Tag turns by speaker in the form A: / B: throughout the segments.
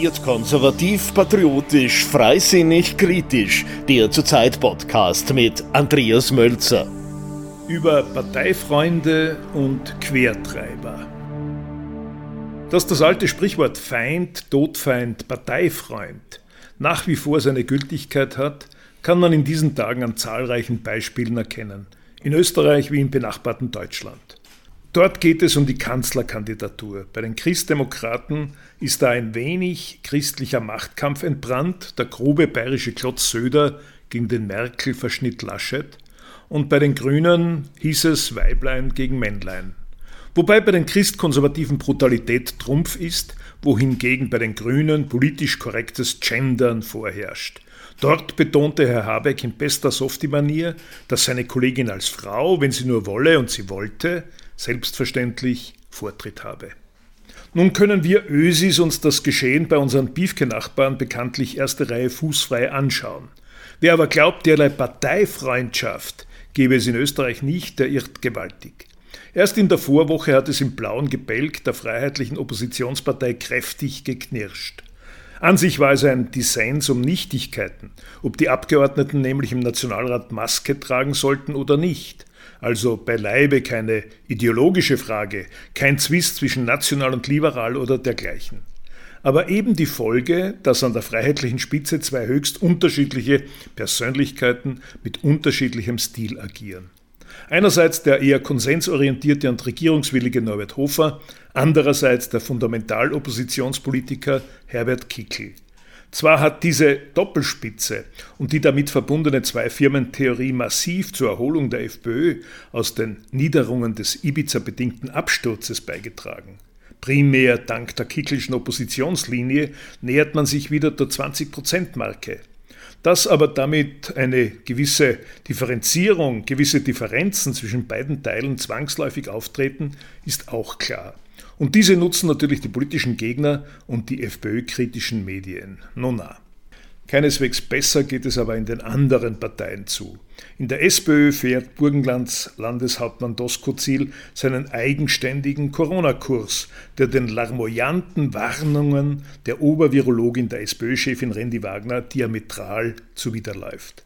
A: Dezidiert konservativ, patriotisch, freisinnig, kritisch. Der zurzeit Podcast mit Andreas Mölzer.
B: Über Parteifreunde und Quertreiber. Dass das alte Sprichwort Feind, Todfeind, Parteifreund nach wie vor seine Gültigkeit hat, kann man in diesen Tagen an zahlreichen Beispielen erkennen. In Österreich wie im benachbarten Deutschland. Dort geht es um die Kanzlerkandidatur. Bei den Christdemokraten ist da ein wenig christlicher Machtkampf entbrannt. Der grobe bayerische Klotz Söder gegen den Merkel-Verschnitt Laschet. Und bei den Grünen hieß es Weiblein gegen Männlein. Wobei bei den Christkonservativen Brutalität Trumpf ist, wohingegen bei den Grünen politisch korrektes Gendern vorherrscht. Dort betonte Herr Habeck in bester Softie-Manier, dass seine Kollegin als Frau, wenn sie nur wolle und sie wollte, selbstverständlich Vortritt habe. Nun können wir Ösis uns das Geschehen bei unseren Biefke-Nachbarn bekanntlich erste Reihe fußfrei anschauen. Wer aber glaubt, derlei Parteifreundschaft gebe es in Österreich nicht, der irrt gewaltig. Erst in der Vorwoche hat es im blauen Gebälk der freiheitlichen Oppositionspartei kräftig geknirscht. An sich war es ein Dissens um Nichtigkeiten, ob die Abgeordneten nämlich im Nationalrat Maske tragen sollten oder nicht also beileibe keine ideologische Frage, kein Zwist zwischen national und liberal oder dergleichen. Aber eben die Folge, dass an der freiheitlichen Spitze zwei höchst unterschiedliche Persönlichkeiten mit unterschiedlichem Stil agieren. Einerseits der eher konsensorientierte und regierungswillige Norbert Hofer, andererseits der Fundamentaloppositionspolitiker Herbert Kickl. Zwar hat diese Doppelspitze und die damit verbundene Zwei-Firmen-Theorie massiv zur Erholung der FPÖ aus den Niederungen des Ibiza-bedingten Absturzes beigetragen. Primär dank der kickelschen Oppositionslinie nähert man sich wieder der 20-Prozent-Marke. Dass aber damit eine gewisse Differenzierung, gewisse Differenzen zwischen beiden Teilen zwangsläufig auftreten, ist auch klar. Und diese nutzen natürlich die politischen Gegner und die FPÖ-kritischen Medien. Nona. Keineswegs besser geht es aber in den anderen Parteien zu. In der SPÖ fährt Burgenlands Landeshauptmann Doskozil seinen eigenständigen Corona-Kurs, der den larmoyanten Warnungen der Obervirologin der SPÖ-Chefin Randy Wagner diametral zuwiderläuft.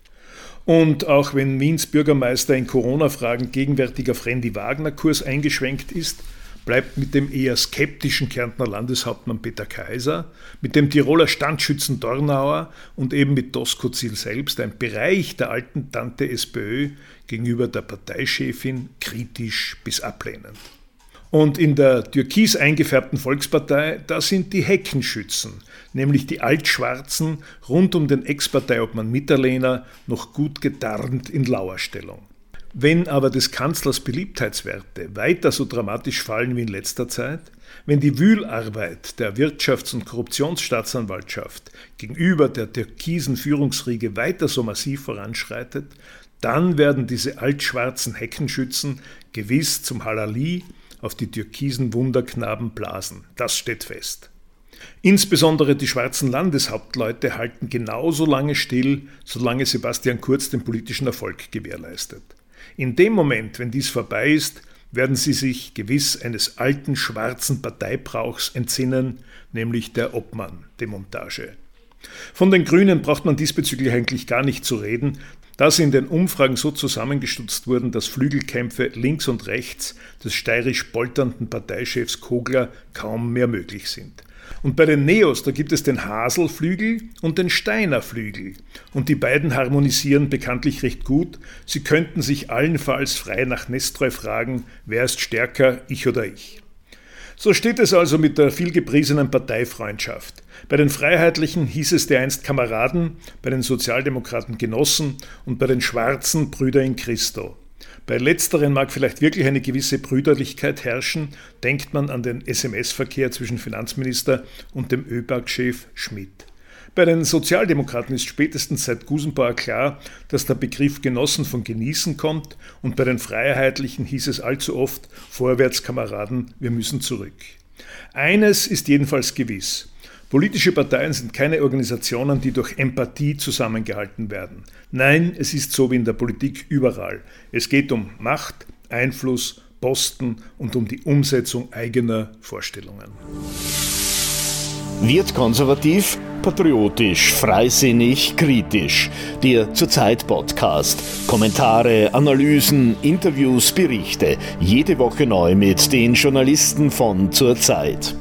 B: Und auch wenn Wiens Bürgermeister in Corona-Fragen gegenwärtig auf Randy Wagner-Kurs eingeschwenkt ist, bleibt mit dem eher skeptischen Kärntner Landeshauptmann Peter Kaiser, mit dem Tiroler Standschützen Dornauer und eben mit Doskozil selbst ein Bereich der alten Tante SPÖ gegenüber der Parteichefin kritisch bis ablehnend. Und in der türkis eingefärbten Volkspartei, da sind die Heckenschützen, nämlich die Altschwarzen rund um den Ex-Parteiobmann Mitterlehner, noch gut getarnt in Lauerstellung. Wenn aber des Kanzlers Beliebtheitswerte weiter so dramatisch fallen wie in letzter Zeit, wenn die Wühlarbeit der Wirtschafts- und Korruptionsstaatsanwaltschaft gegenüber der türkisen Führungsriege weiter so massiv voranschreitet, dann werden diese altschwarzen Heckenschützen gewiss zum Halali auf die türkisen Wunderknaben blasen. Das steht fest. Insbesondere die schwarzen Landeshauptleute halten genauso lange still, solange Sebastian Kurz den politischen Erfolg gewährleistet. In dem Moment, wenn dies vorbei ist, werden sie sich gewiss eines alten schwarzen Parteibrauchs entsinnen, nämlich der Obmann-Demontage. Von den Grünen braucht man diesbezüglich eigentlich gar nicht zu reden, da sie in den Umfragen so zusammengestutzt wurden, dass Flügelkämpfe links und rechts des steirisch polternden Parteichefs Kogler kaum mehr möglich sind. Und bei den Neos, da gibt es den Haselflügel und den Steinerflügel. Und die beiden harmonisieren bekanntlich recht gut. Sie könnten sich allenfalls frei nach Nestreu fragen, wer ist stärker, ich oder ich. So steht es also mit der vielgepriesenen Parteifreundschaft. Bei den Freiheitlichen hieß es dereinst Kameraden, bei den Sozialdemokraten Genossen und bei den Schwarzen Brüder in Christo. Bei letzteren mag vielleicht wirklich eine gewisse Brüderlichkeit herrschen, denkt man an den SMS-Verkehr zwischen Finanzminister und dem ÖBAG-Chef Schmidt. Bei den Sozialdemokraten ist spätestens seit Gusenbauer klar, dass der Begriff Genossen von Genießen kommt und bei den Freiheitlichen hieß es allzu oft Vorwärts, Kameraden, wir müssen zurück. Eines ist jedenfalls gewiss. Politische Parteien sind keine Organisationen, die durch Empathie zusammengehalten werden. Nein, es ist so wie in der Politik überall. Es geht um Macht, Einfluss, Posten und um die Umsetzung eigener Vorstellungen.
A: Wird konservativ, patriotisch, freisinnig, kritisch. Der Zurzeit Podcast. Kommentare, Analysen, Interviews, Berichte. Jede Woche neu mit den Journalisten von Zurzeit.